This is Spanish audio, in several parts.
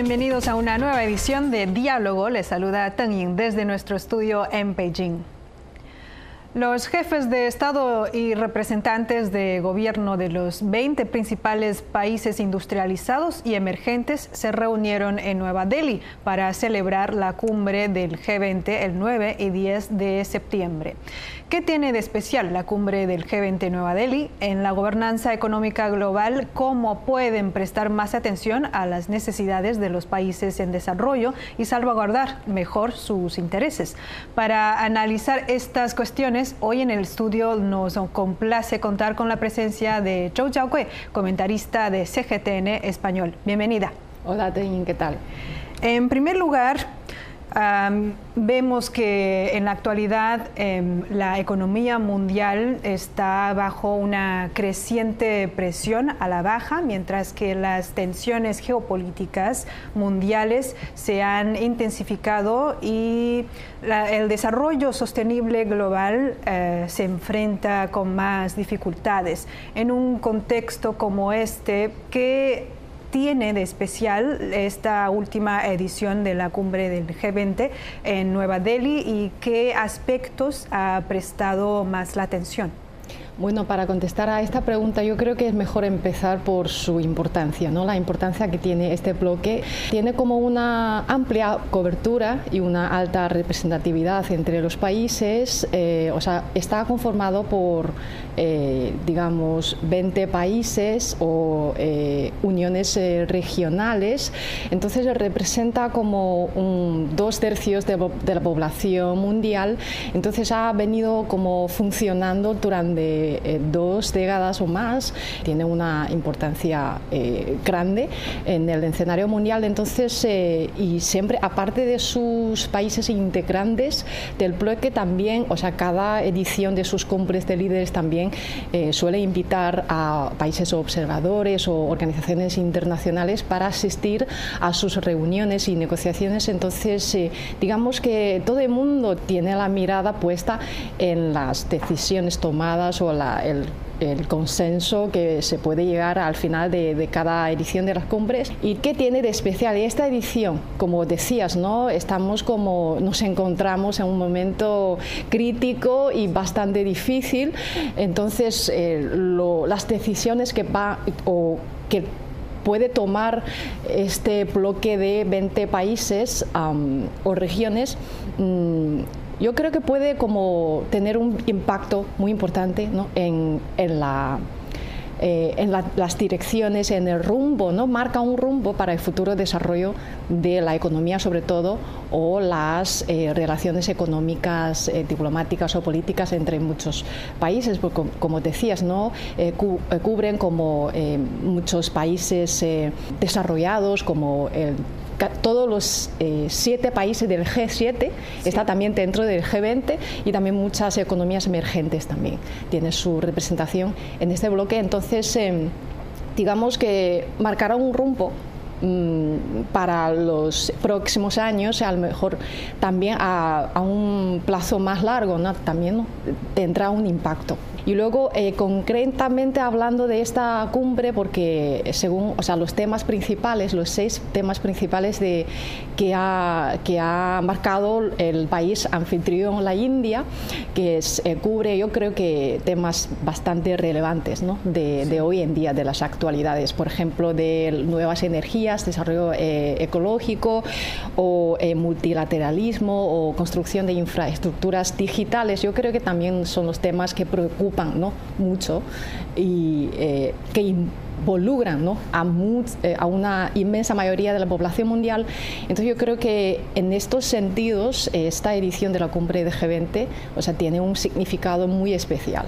bienvenidos a una nueva edición de Diálogo. Les saluda Teng Ying desde nuestro estudio en Beijing. Los jefes de Estado y representantes de gobierno de los 20 principales países industrializados y emergentes se reunieron en Nueva Delhi para celebrar la cumbre del G20 el 9 y 10 de septiembre. ¿Qué tiene de especial la cumbre del G20 Nueva Delhi en la gobernanza económica global? ¿Cómo pueden prestar más atención a las necesidades de los países en desarrollo y salvaguardar mejor sus intereses? Para analizar estas cuestiones, hoy en el estudio nos complace contar con la presencia de Zhou Jiaokui, comentarista de CGTN Español. Bienvenida. Hola, Tein, ¿qué tal? En primer lugar, vemos que en la actualidad em, la economía mundial está bajo una creciente presión a la baja, mientras que las tensiones geopolíticas mundiales se han intensificado y el desarrollo sostenible global eh, se enfrenta con más dificultades. En un contexto como este, ¿qué tiene de especial esta última edición de la cumbre del G20 en Nueva Delhi y qué aspectos ha prestado más la atención? Bueno, para contestar a esta pregunta yo creo que es mejor empezar por su importancia, ¿no? La importancia que tiene este bloque. Tiene como una amplia cobertura y una alta representatividad entre los países, eh, o sea, está conformado por, eh, digamos, 20 países o eh, uniones regionales, entonces representa como un, dos tercios de la población mundial, entonces ha venido como funcionando durante eh, dos décadas o más, tiene una importancia eh, grande en el escenario mundial. Entonces, eh, y siempre, aparte de sus países integrantes del bloque, también, o sea, cada edición de sus cumbres de líderes también suele invitar a países observadores o organizaciones internacionales para asistir a sus reuniones y negociaciones. Entonces, digamos que todo el mundo tiene la mirada puesta en las decisiones tomadas o el, consenso que se puede llegar al final de, cada edición de las cumbres. ¿Y qué tiene de especial? esta edición, como decías, ¿no? estamos como nos encontramos en un momento crítico y bastante difícil. Entonces, eh, las decisiones que va o que puede tomar este bloque de 20 países o regiones mm, yo creo que puede como tener un impacto muy importante en, la eh, en las direcciones, en el rumbo, ¿no? marca un rumbo para el futuro desarrollo de la economía sobre todo o las eh, relaciones económicas, eh, diplomáticas o políticas entre muchos países, porque como decías, ¿no? cubren como muchos países desarrollados como el todos los eh, siete países del G7 está también dentro del G20 y también muchas economías emergentes también tienen su representación en este bloque. Entonces, em, digamos que marcará un rumbo mm, para los próximos años, a lo mejor también a, un plazo más largo, ¿no? también tendrá un impacto. Y luego, eh, concretamente hablando de esta cumbre, porque según o sea, los temas principales, los seis temas principales de, que, ha, que ha marcado el país anfitrión, la India, que eh, cubre yo creo que temas bastante relevantes ¿no? de, de, hoy en día, de las actualidades, por ejemplo, de nuevas energías, desarrollo eh, ecológico o multilateralismo o construcción de infraestructuras digitales. Yo creo que también son los temas que preocupan ¿no? mucho y eh, que involucran ¿no? a, eh, a, una inmensa mayoría de la población mundial. Entonces yo creo que en estos sentidos esta edición de la cumbre de G20 o sea, tiene un significado muy especial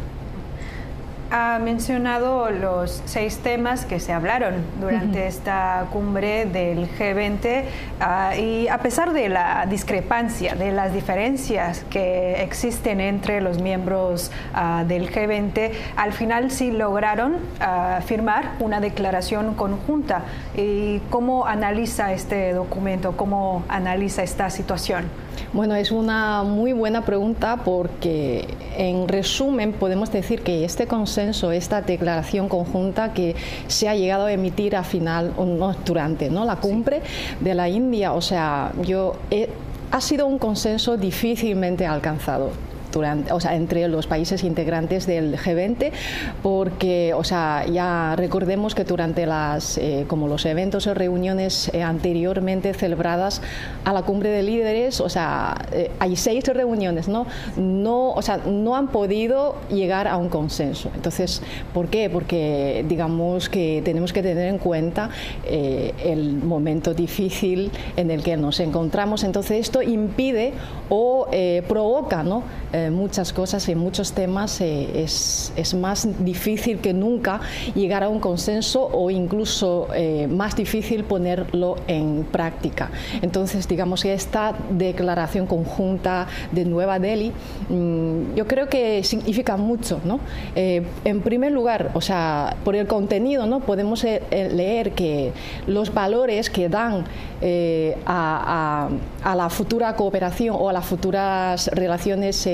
ha mencionado los seis temas que se hablaron durante esta cumbre del G20 ah, y a pesar de la discrepancia, de las diferencias que existen entre los miembros ah, del G20, al final sí lograron ah, firmar una declaración conjunta. ¿Y cómo analiza este documento? ¿Cómo analiza esta situación? Bueno, es una muy buena pregunta porque en resumen podemos decir que este consenso esta declaración conjunta que se ha llegado a emitir a final, no, durante ¿no? la cumbre de la India. O sea, yo ha sido un consenso difícilmente alcanzado o sea, entre los países integrantes del G20, porque, o sea, ya recordemos que durante las, eh, como los eventos o reuniones eh, anteriormente celebradas a la cumbre de líderes, o sea, eh, hay seis reuniones, ¿no? No, o sea, no han podido llegar a un consenso. Entonces, ¿por qué? Porque digamos que tenemos que tener en cuenta el momento difícil en el que nos encontramos. Entonces, esto impide o provoca, ¿no? Eh, muchas cosas y muchos temas eh, es, es, más difícil que nunca llegar a un consenso o incluso eh, más difícil ponerlo en práctica. Entonces, digamos que esta declaración conjunta de Nueva Delhi, mm, yo creo que significa mucho. ¿no? en primer lugar, o sea, por el contenido, ¿no? podemos leer que los valores que dan a, a, la futura cooperación o a las futuras relaciones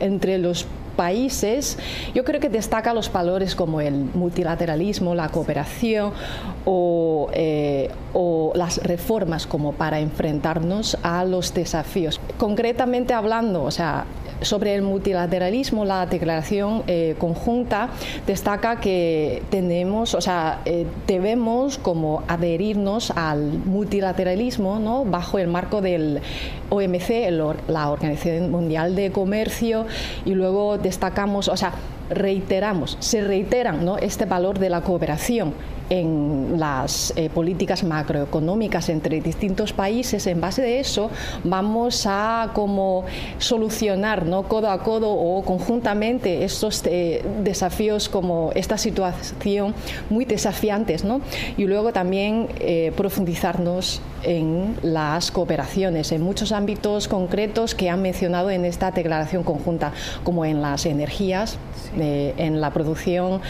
entre los países, yo creo que destaca los valores como el multilateralismo, la cooperación o, eh, o, las reformas como para enfrentarnos a los desafíos. Concretamente hablando, o sea, sobre el multilateralismo, la declaración eh, conjunta destaca que tenemos, o sea, eh, debemos como adherirnos al multilateralismo ¿no? bajo el marco del OMC, la Organización Mundial de Comercio, y luego destacamos, o sea, reiteramos, se reiteran ¿no? este valor de la cooperación en las eh, políticas macroeconómicas entre distintos países, en base de eso vamos a como solucionar ¿no? codo a codo o conjuntamente estos eh, desafíos como esta situación muy desafiantes ¿no? y luego también eh, profundizarnos en las cooperaciones en muchos ámbitos concretos que han mencionado en esta declaración conjunta, como en las energías, en la producción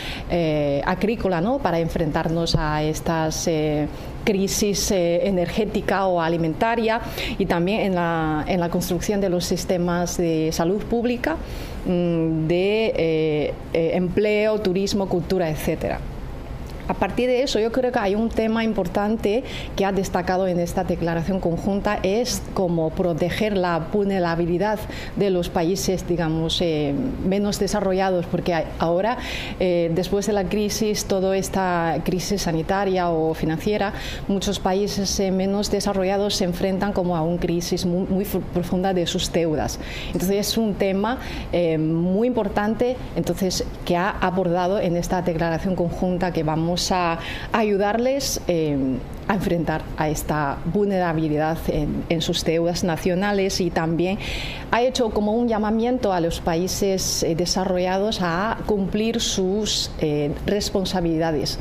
agrícola, ¿no? para enfrentar a estas eh, crisis eh, energética o alimentaria y también en la, en la, construcción de los sistemas de salud pública, mm, de eh, empleo, turismo, cultura, etcétera. A partir de eso, yo creo que hay un tema importante que ha destacado en esta declaración conjunta, es como proteger la vulnerabilidad de los países, digamos, eh, menos desarrollados, porque ahora, eh, después de la crisis, toda esta crisis sanitaria o financiera, muchos países eh, menos desarrollados se enfrentan como a una crisis muy, muy, profunda de sus deudas. Entonces, es un tema muy importante, entonces, que ha abordado en esta declaración conjunta que vamos a ayudarles eh, a enfrentar a esta vulnerabilidad en, sus deudas nacionales y también ha hecho como un llamamiento a los países eh, desarrollados a cumplir sus eh, responsabilidades,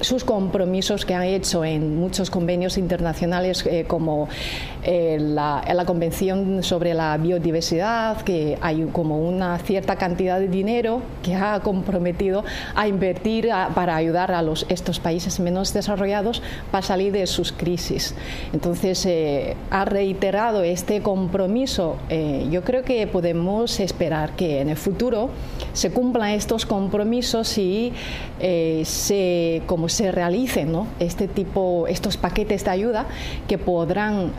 sus compromisos que han hecho en muchos convenios internacionales como la, la, Convención sobre la Biodiversidad, que hay como una cierta cantidad de dinero que ha comprometido a invertir para ayudar a los, estos países menos desarrollados para salir de sus crisis. Entonces, eh, ha reiterado este compromiso. Eh, yo creo que podemos esperar que en el futuro se cumplan estos compromisos y eh, se, como se realicen ¿no? este tipo, estos paquetes de ayuda que podrán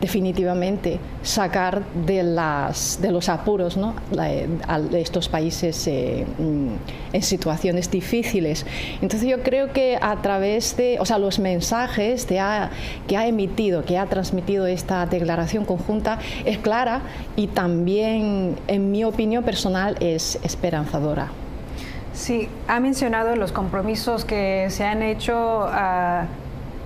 definitivamente sacar de, las, de los apuros ¿no? a estos países mm, en situaciones difíciles. Entonces yo creo que a través de, o sea, los mensajes que ha emitido, que ha transmitido esta declaración conjunta es clara y también, en mi opinión personal, es esperanzadora. Sí, ha mencionado los compromisos que se han hecho a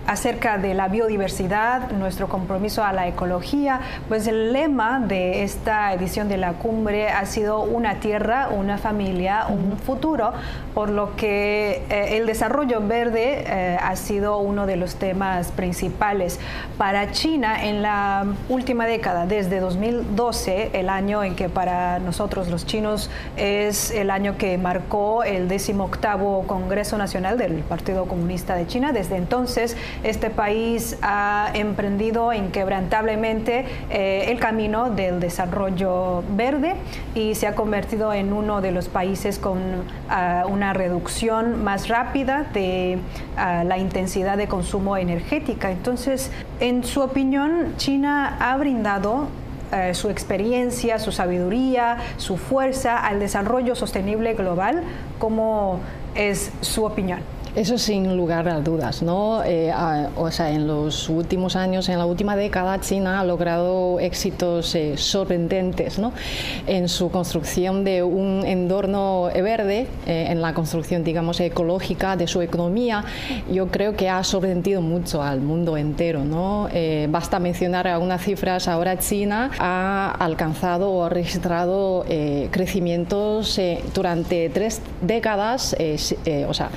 acerca de la biodiversidad, nuestro compromiso a la ecología, pues el lema de esta edición de la cumbre ha sido una tierra, una familia, un futuro, por lo que eh, el desarrollo verde eh, ha sido uno de los temas principales. Para China, en la última década, desde 2012, el año en que para nosotros los chinos es el año que marcó el 18 Congreso Nacional del Partido Comunista de China, desde entonces este país ha emprendido inquebrantablemente eh, el camino del desarrollo verde y se ha convertido en uno de los países con ah, una reducción más rápida de ah, la intensidad de consumo energética. Entonces, en su opinión, China ha brindado eh, su experiencia, su sabiduría, su fuerza al desarrollo sostenible global. ¿Cómo es su opinión? Eso sin lugar a dudas, ¿no? Eh, o sea, en los últimos años, en la última década, China ha logrado éxitos eh, sorprendentes, ¿no? En su construcción de un entorno verde, eh, en la construcción, digamos, ecológica de su economía, yo creo que ha sorprendido mucho al mundo entero, ¿no? basta mencionar algunas cifras. Ahora China ha alcanzado o ha registrado crecimientos durante tres décadas, o sea,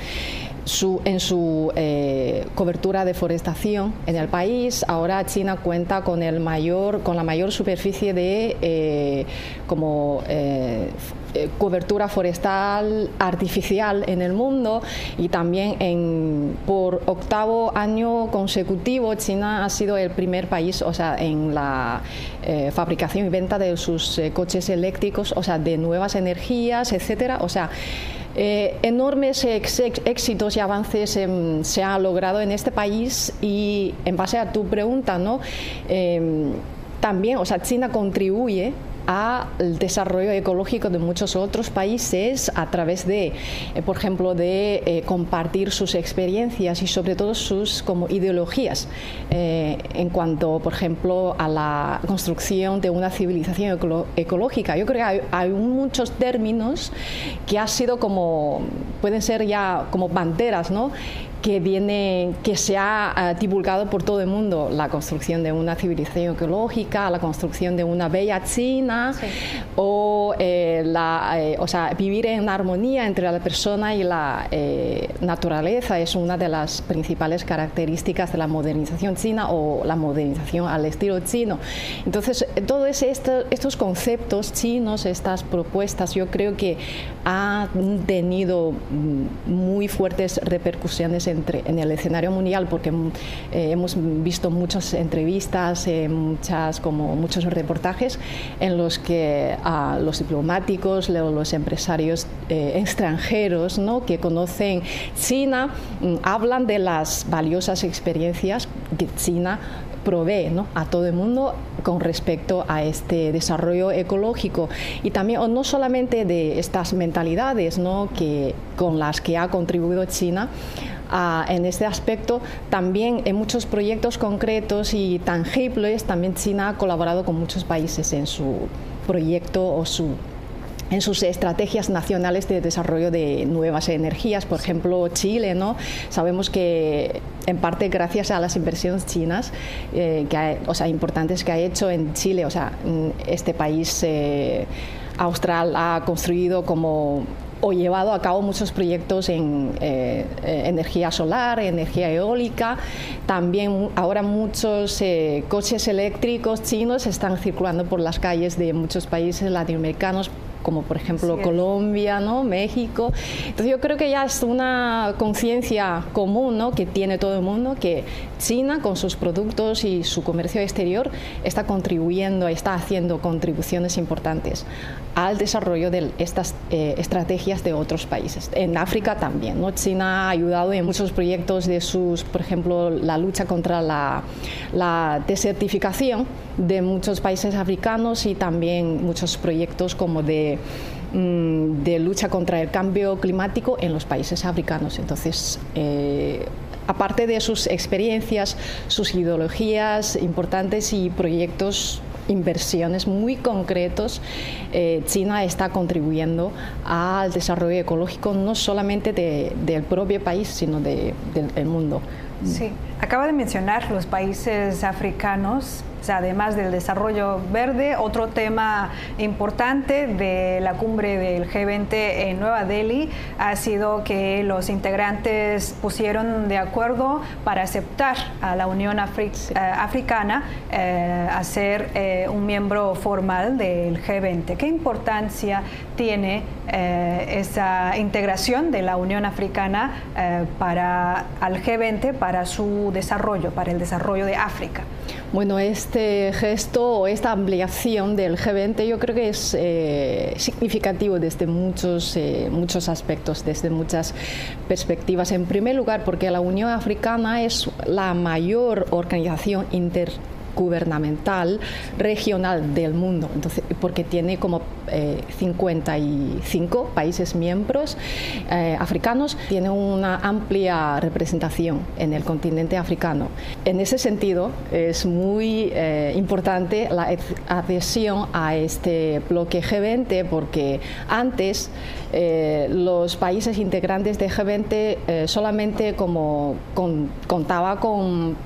en su eh, cobertura de forestación en el país. Ahora China cuenta con, el mayor, con la mayor superficie de eh, como, eh, cobertura forestal artificial en el mundo y también en, por octavo año consecutivo China ha sido el primer país o sea, en la fabricación y venta de sus coches eléctricos, o sea, de nuevas energías, etcétera. O sea, eh, enormes éxitos y avances se han logrado en este país y en base a tu pregunta, ¿no? Em, también, o sea, China contribuye al desarrollo ecológico de muchos otros países a través de, eh, por ejemplo, de eh, compartir sus experiencias y sobre todo sus como ideologías eh, en cuanto, por ejemplo, a la construcción de una civilización ecológica. Yo creo que hay, hay, muchos términos que ha sido como pueden ser ya como banderas, ¿no? Que viene, que se ha divulgado por todo el mundo, la construcción de una civilización ecológica, la construcción de una bella China, o, eh, la, eh, o sea, vivir en armonía entre la persona y la eh, naturaleza es una de las principales características de la modernización china o la modernización al estilo chino. Entonces, todos estos conceptos chinos, estas propuestas, yo creo que han tenido mm, muy fuertes repercusiones en en el escenario mundial, porque mm, eh, hemos visto muchas entrevistas, eh, muchas, como muchos reportajes en los que a los diplomáticos, los empresarios eh, extranjeros ¿no? que conocen China mm, hablan de las valiosas experiencias que China provee a todo el mundo con respecto a este desarrollo ecológico y también no solamente de estas mentalidades ¿no? que, con las que ha contribuido China en este aspecto. También en muchos proyectos concretos y tangibles, también China ha colaborado con muchos países en su proyecto o su en sus estrategias nacionales de desarrollo de nuevas energías. Por ejemplo, Chile, ¿no? Sabemos que en parte gracias a las inversiones chinas, eh, que o sea, importantes que ha hecho en Chile, o sea, este país eh, austral ha construido como o llevado a cabo muchos proyectos en eh, energía solar, energía eólica. También ahora muchos coches eléctricos chinos están circulando por las calles de muchos países latinoamericanos como por ejemplo Colombia, ¿no? México. Entonces yo creo que ya es una conciencia común ¿no? que tiene todo el mundo que China con sus productos y su comercio exterior está contribuyendo, está haciendo contribuciones importantes al desarrollo de estas eh, estrategias de otros países. En África también, ¿no? China ha ayudado en muchos proyectos de sus, por ejemplo, la lucha contra la, la desertificación de muchos países africanos y también muchos proyectos como de mm, de lucha contra el cambio climático en los países africanos. Entonces, eh, aparte de sus experiencias, sus ideologías importantes y proyectos inversiones muy concretos, eh, China está contribuyendo al desarrollo ecológico no solamente del propio país, sino del mundo. Sí, acaba de mencionar los países africanos además del desarrollo verde, otro tema importante de la cumbre del G20 en Nueva Delhi ha sido que los integrantes pusieron de acuerdo para aceptar a la Unión eh, Africana eh, a ser eh, un miembro formal del G20. ¿Qué importancia tiene esa integración de la Unión Africana para al G20 para su desarrollo, para el desarrollo de África. Bueno, este gesto o esta ampliación del G20 yo creo que es eh, significativo desde muchos, eh, muchos aspectos, desde muchas perspectivas. En primer lugar, porque la Unión Africana es la mayor organización inter gubernamental regional del mundo, entonces, porque tiene como 55 eh, países miembros eh, africanos, tiene una amplia representación en el continente africano. En ese sentido, es muy eh, importante la adhesión a este bloque G20 porque antes los países integrantes de G20 solamente como contaba con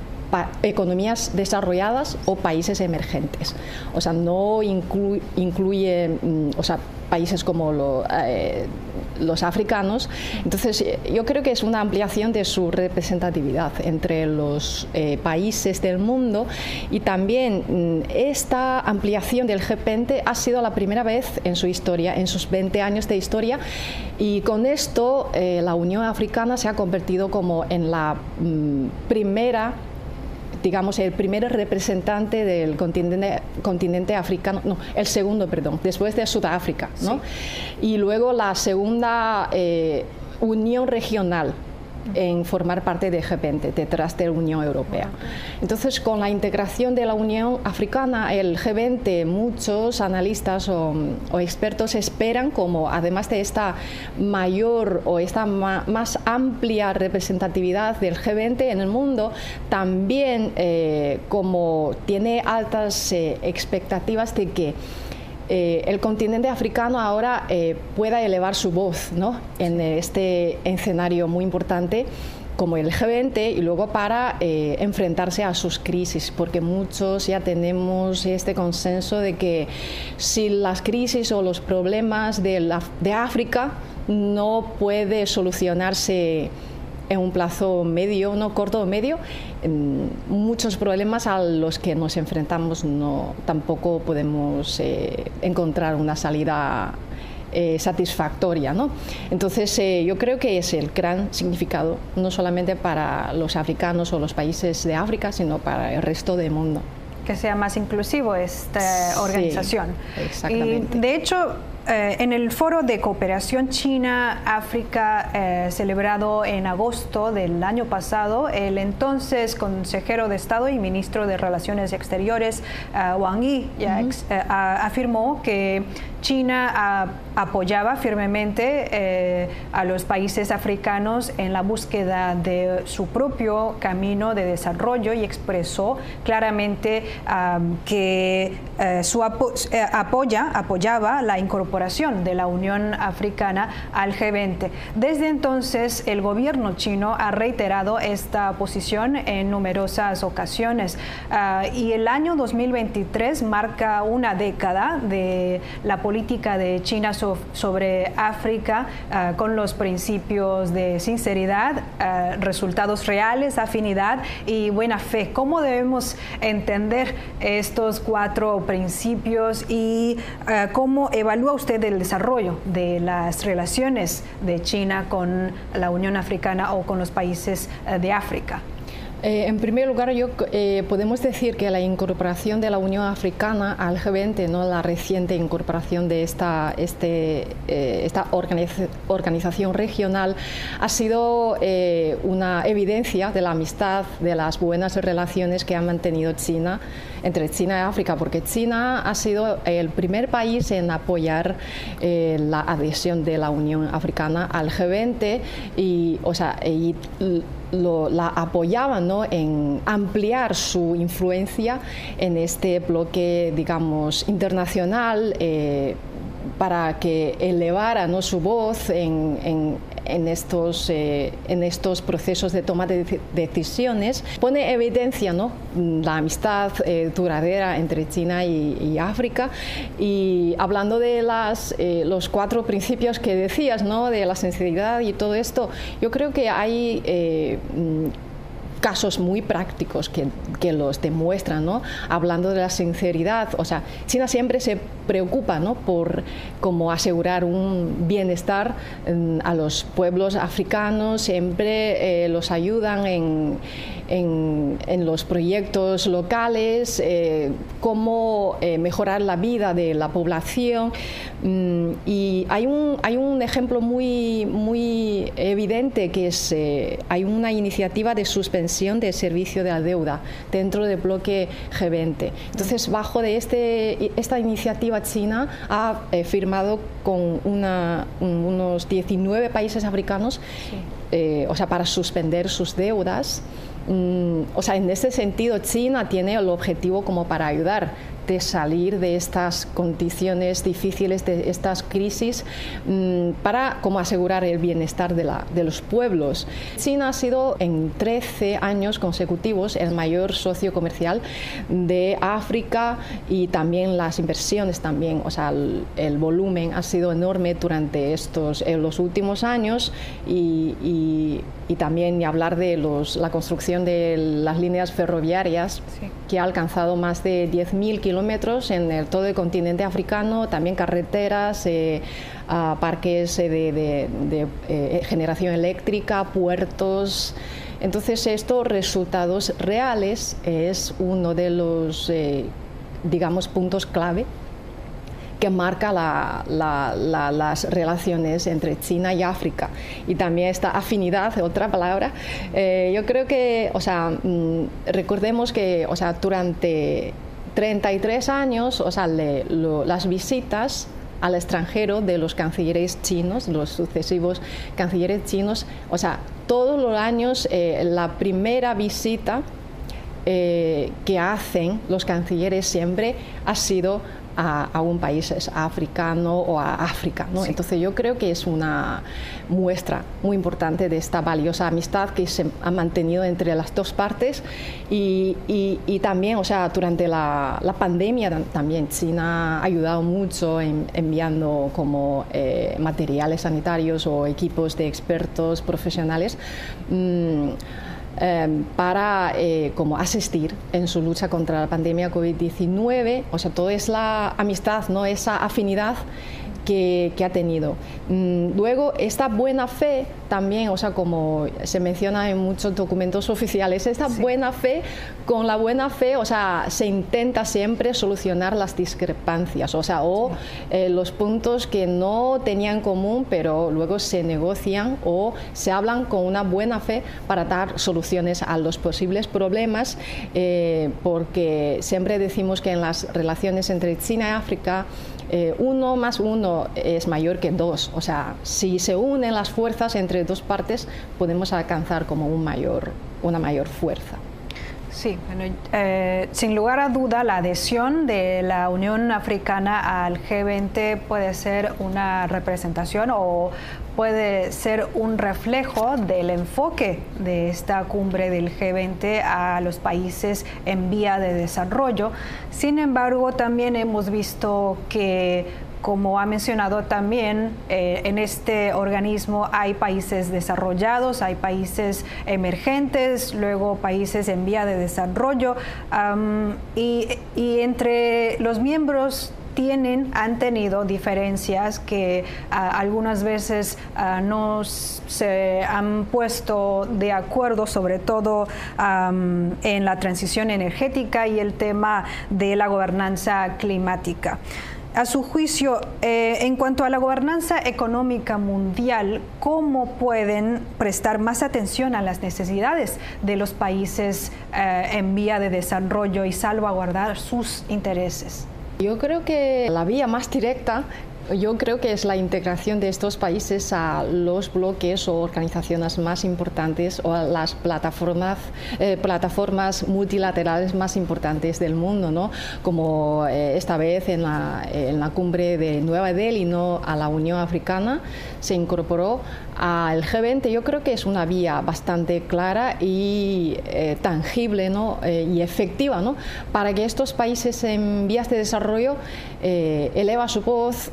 economías desarrolladas o países emergentes. O sea, no incluye, mm, o sea, países como eh, los africanos. Entonces, yo creo que es una ampliación de su representatividad entre los eh, países del mundo y también mm, esta ampliación del G20 ha sido la primera vez en su historia, en sus 20 años de historia, y con esto eh, la Unión Africana se ha convertido como en la mm, primera digamos, el primer representante del continente, continente africano, no, el segundo, perdón, después de Sudáfrica, ¿no? Y luego la segunda eh, unión regional en formar parte de G20 detrás de la Unión Europea. Entonces, con la integración de la Unión Africana, el G20, muchos analistas o, expertos esperan como, además de esta mayor o esta más amplia representatividad del G20 en el mundo, también eh, como tiene altas eh, expectativas de que eh, el continente africano ahora eh, pueda elevar su voz en este escenario muy importante como el G20 y luego para eh, enfrentarse a sus crisis, porque muchos ya tenemos este consenso de que si las crisis o los problemas de, de África no puede solucionarse en un plazo medio, no corto o medio, muchos problemas a los que nos enfrentamos no tampoco podemos eh, encontrar una salida eh, satisfactoria. ¿no? Entonces, eh, yo creo que es el gran significado, no solamente para los africanos o los países de África, sino para el resto del mundo. Que sea más inclusivo esta organización. exactamente. Y de hecho, eh, en el foro de cooperación China-África eh, celebrado en agosto del año pasado, el entonces consejero de Estado y ministro de Relaciones Exteriores, eh, Wang Yi, afirmó que China apoyaba firmemente eh, a los países africanos en la búsqueda de su propio camino de desarrollo y expresó claramente que eh, su eh, apoya, apoyaba la incorporación de la Unión Africana al G20. Desde entonces, el gobierno chino ha reiterado esta posición en numerosas ocasiones ah, y el año 2023 marca una década de la política de China sobre África ah, con los principios de sinceridad, ah, resultados reales, afinidad y buena fe. ¿Cómo debemos entender estos cuatro principios y ah, cómo evalúa usted el desarrollo de las relaciones de China con la Unión Africana o con los países de África? Eh, en primer lugar, yo, eh, podemos decir que la incorporación de la Unión Africana al G20, ¿no? la reciente incorporación de esta, este, eh, esta organización regional, ha sido una evidencia de la amistad, de las buenas relaciones que ha mantenido China entre China y África, porque China ha sido el primer país en apoyar la adhesión de la Unión Africana al G20 y, o sea, y la apoyaban en ampliar su influencia en este bloque, digamos, internacional. Eh, para que elevara ¿no? su voz en, estos, eh, en estos procesos de toma de decisiones, pone evidencia ¿no? la amistad eh, duradera entre China y, África. Y hablando de las, los cuatro principios que decías, ¿no? de la sensibilidad y todo esto, yo creo que hay casos muy prácticos que, que los demuestran, ¿no? Hablando de la sinceridad, o sea, China siempre se preocupa, ¿no? Por cómo asegurar un bienestar mm, a los pueblos africanos, siempre eh, los ayudan en, en, en, los proyectos locales, eh, cómo eh, mejorar la vida de la población. Mm, y hay un, hay un ejemplo muy, muy evidente que es, hay una iniciativa de suspensión de servicio de la deuda dentro del bloque G20. Entonces, bajo de este, esta iniciativa China ha eh, firmado con una, unos 19 países africanos, eh, o sea, para suspender sus deudas. Mm, o sea, en este sentido, China tiene el objetivo como para ayudar de salir de estas condiciones difíciles, de estas crisis, mm, para como asegurar el bienestar de, la, de los pueblos. China ha sido en 13 años consecutivos el mayor socio comercial de África y también las inversiones también, o sea, el, volumen ha sido enorme durante estos en los últimos años y, y, y también hablar de los, la construcción de las líneas ferroviarias que ha alcanzado más de 10.000 kilómetros en el, todo el continente africano, también carreteras, eh, parques eh, de, eh, generación eléctrica, puertos. Entonces, estos resultados reales es uno de los, digamos, puntos clave que marca las relaciones entre China y África. Y también esta afinidad, otra palabra. yo creo que, o sea, mm, recordemos que, o sea, durante 33 años, o sea, las visitas al extranjero de los cancilleres chinos, los sucesivos cancilleres chinos, o sea, todos los años eh, la primera visita eh, que hacen los cancilleres siempre ha sido a, un país africano o a África. ¿no? Entonces yo creo que es una muestra muy importante de esta valiosa amistad que se ha mantenido entre las dos partes y, y, también, o sea, durante la, la, pandemia también China ha ayudado mucho en, enviando como eh, materiales sanitarios o equipos de expertos profesionales. Mm, Em, para eh, como asistir en su lucha contra la pandemia COVID-19. O sea, todo es la amistad, ¿no? esa afinidad que, ha tenido. Mm, luego, esta buena fe también, o sea, como se menciona en muchos documentos oficiales, esta buena fe, con la buena fe, o sea, se intenta siempre solucionar las discrepancias, o sea, o eh, los puntos que no tenían común, pero luego se negocian o se hablan con una buena fe para dar soluciones a los posibles problemas, eh, porque siempre decimos que en las relaciones entre China y África, eh, uno más uno es mayor que dos. O sea, si se unen las fuerzas entre dos partes, podemos alcanzar como un mayor, una mayor fuerza. Sí, bueno, eh, sin lugar a duda, la adhesión de la Unión Africana al G20 puede ser una representación o puede ser un reflejo del enfoque de esta cumbre del G20 a los países en vía de desarrollo. Sin embargo, también hemos visto que como ha mencionado también, eh, en este organismo hay países desarrollados, hay países emergentes, luego países en vía de desarrollo, y, entre los miembros tienen, han tenido diferencias que ah, algunas veces ah, no se han puesto de acuerdo, sobre todo en la transición energética y el tema de la gobernanza climática a su juicio, eh, en cuanto a la gobernanza económica mundial, ¿cómo pueden prestar más atención a las necesidades de los países eh, en vía de desarrollo y salvaguardar sus intereses? Yo creo que la vía más directa yo creo que es la integración de estos países a los bloques o organizaciones más importantes o a las plataformas, eh, plataformas multilaterales más importantes del mundo, ¿no? como eh, esta vez en la, en la cumbre de Nueva Delhi, ¿no? a la Unión Africana, se incorporó al G20. Yo creo que es una vía bastante clara y eh, tangible ¿no? y efectiva ¿no? para que estos países en vías de desarrollo eleven su voz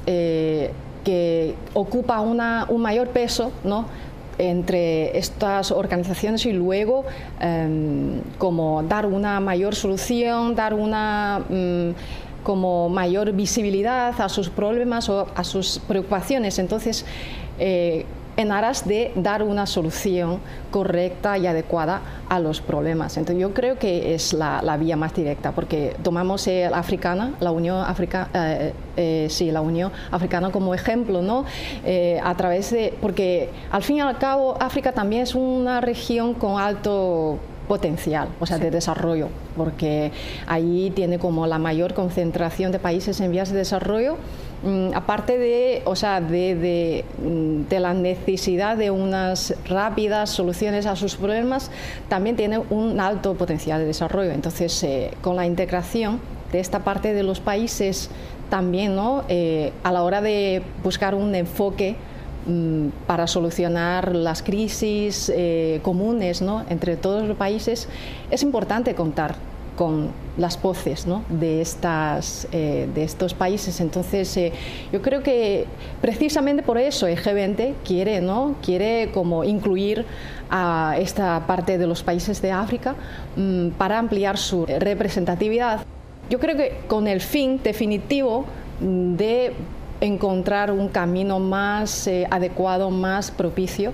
que ocupa una, un mayor peso ¿no? entre estas organizaciones y luego em, como dar una mayor solución, dar una mm, como mayor visibilidad a sus problemas o a sus preocupaciones. Entonces, eh, en aras de dar una solución correcta y adecuada a los problemas. Entonces yo creo que es la, vía más directa, porque tomamos la africana, la Unión Africana, eh, eh, sí, la Unión Africana como ejemplo, ¿no? Eh, a través de, porque al fin y al cabo África también es una región con alto potencial, o sea, de desarrollo, porque ahí tiene como la mayor concentración de países en vías de desarrollo Mm, aparte de, o sea, de, mm, de, la necesidad de unas rápidas soluciones a sus problemas, también tiene un alto potencial de desarrollo. Entonces, eh, con la integración de esta parte de los países, también ¿no? Eh, a la hora de buscar un enfoque para solucionar las crisis eh, comunes entre todos los países, es importante contar con las voces eh, de estos países. Entonces, eh, yo creo que precisamente por eso el G20 quiere, quiere como incluir a esta parte de los países de África mm, para ampliar su representatividad. Yo creo que con el fin definitivo mm, de encontrar un camino más eh, adecuado, más propicio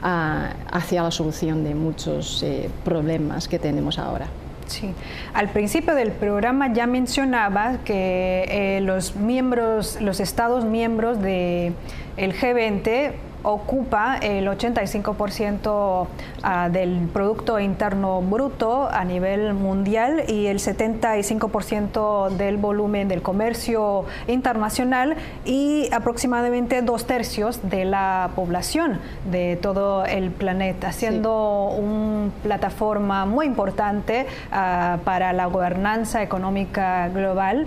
ah, hacia la solución de muchos problemas que tenemos ahora. Sí, al principio del programa ya mencionaba que eh, los miembros, los estados miembros del G20 ocupa el 85% ah, del Producto Interno Bruto a nivel mundial y el 75% del volumen del comercio internacional y aproximadamente dos tercios de la población de todo el planeta, siendo una plataforma muy importante ah, para la gobernanza económica global.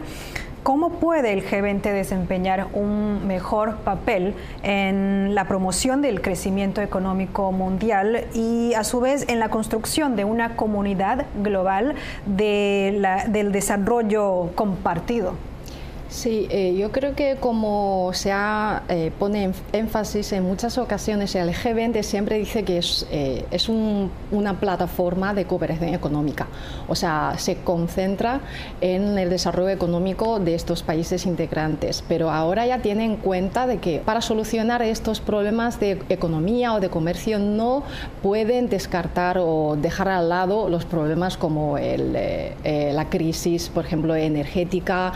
¿Cómo puede el G20 desempeñar un mejor papel en la promoción del crecimiento económico mundial y a su vez en la construcción de una comunidad global del desarrollo compartido? Sí, eh, yo creo que como se ha, eh, pone énfasis en muchas ocasiones, el G20 siempre dice que es, eh, es una plataforma de cooperación económica, o sea, se concentra en el desarrollo económico de estos países integrantes, pero ahora ya tiene en cuenta de que para solucionar estos problemas de economía o de comercio no pueden descartar o dejar al lado los problemas como el, la crisis, por ejemplo, energética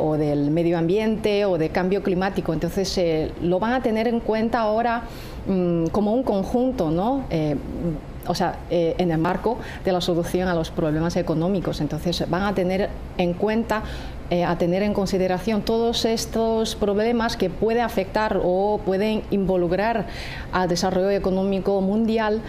o de del medio ambiente o de cambio climático. Entonces eh, lo van a tener en cuenta ahora mm, como un conjunto, ¿no? Eh, o sea, eh, en el marco de la solución a los problemas económicos. Entonces van a tener en cuenta a tener en consideración todos estos problemas que pueden afectar o pueden involucrar al desarrollo económico mundial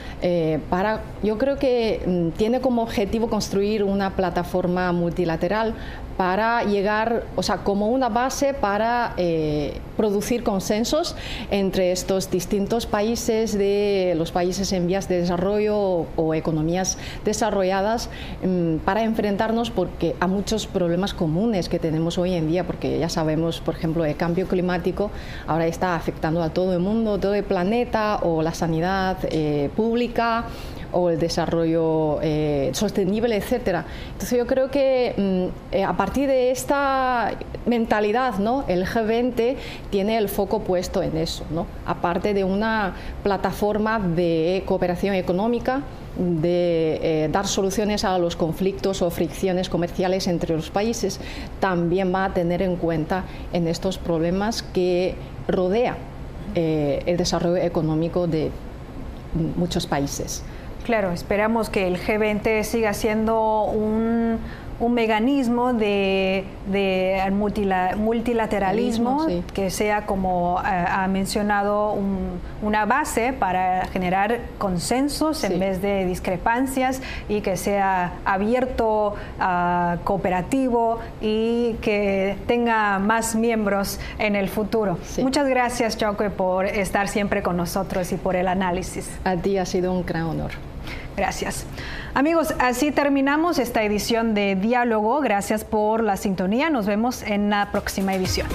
para yo creo que mm, tiene como objetivo construir una plataforma multilateral para llegar, o sea, como una base para eh, producir consensos entre estos distintos países de los países en vías de desarrollo o, economías desarrolladas mm, para enfrentarnos porque a muchos problemas comunes que tenemos hoy en día, porque ya sabemos, por ejemplo, el cambio climático ahora está afectando a todo el mundo, todo el planeta o la sanidad eh, pública o el desarrollo eh, sostenible, etcétera. Entonces yo creo que mm, eh, a partir de esta mentalidad, ¿no? el G20 tiene el foco puesto en eso, ¿no? aparte de una plataforma de cooperación económica de eh, dar soluciones a los conflictos o fricciones comerciales entre los países, también va a tener en cuenta en estos problemas que rodea el desarrollo económico de muchos países. Claro, esperamos que el G20 siga siendo un un mecanismo de, multilateralismo que sea, como eh, ha mencionado, una base para generar consensos en vez de discrepancias y que sea abierto, uh, cooperativo y que tenga más miembros en el futuro. Muchas gracias, Choque, por estar siempre con nosotros y por el análisis. A ti ha sido un gran honor. Gracias. Amigos, así terminamos esta edición de Diálogo. Gracias por la sintonía. Nos vemos en la próxima edición.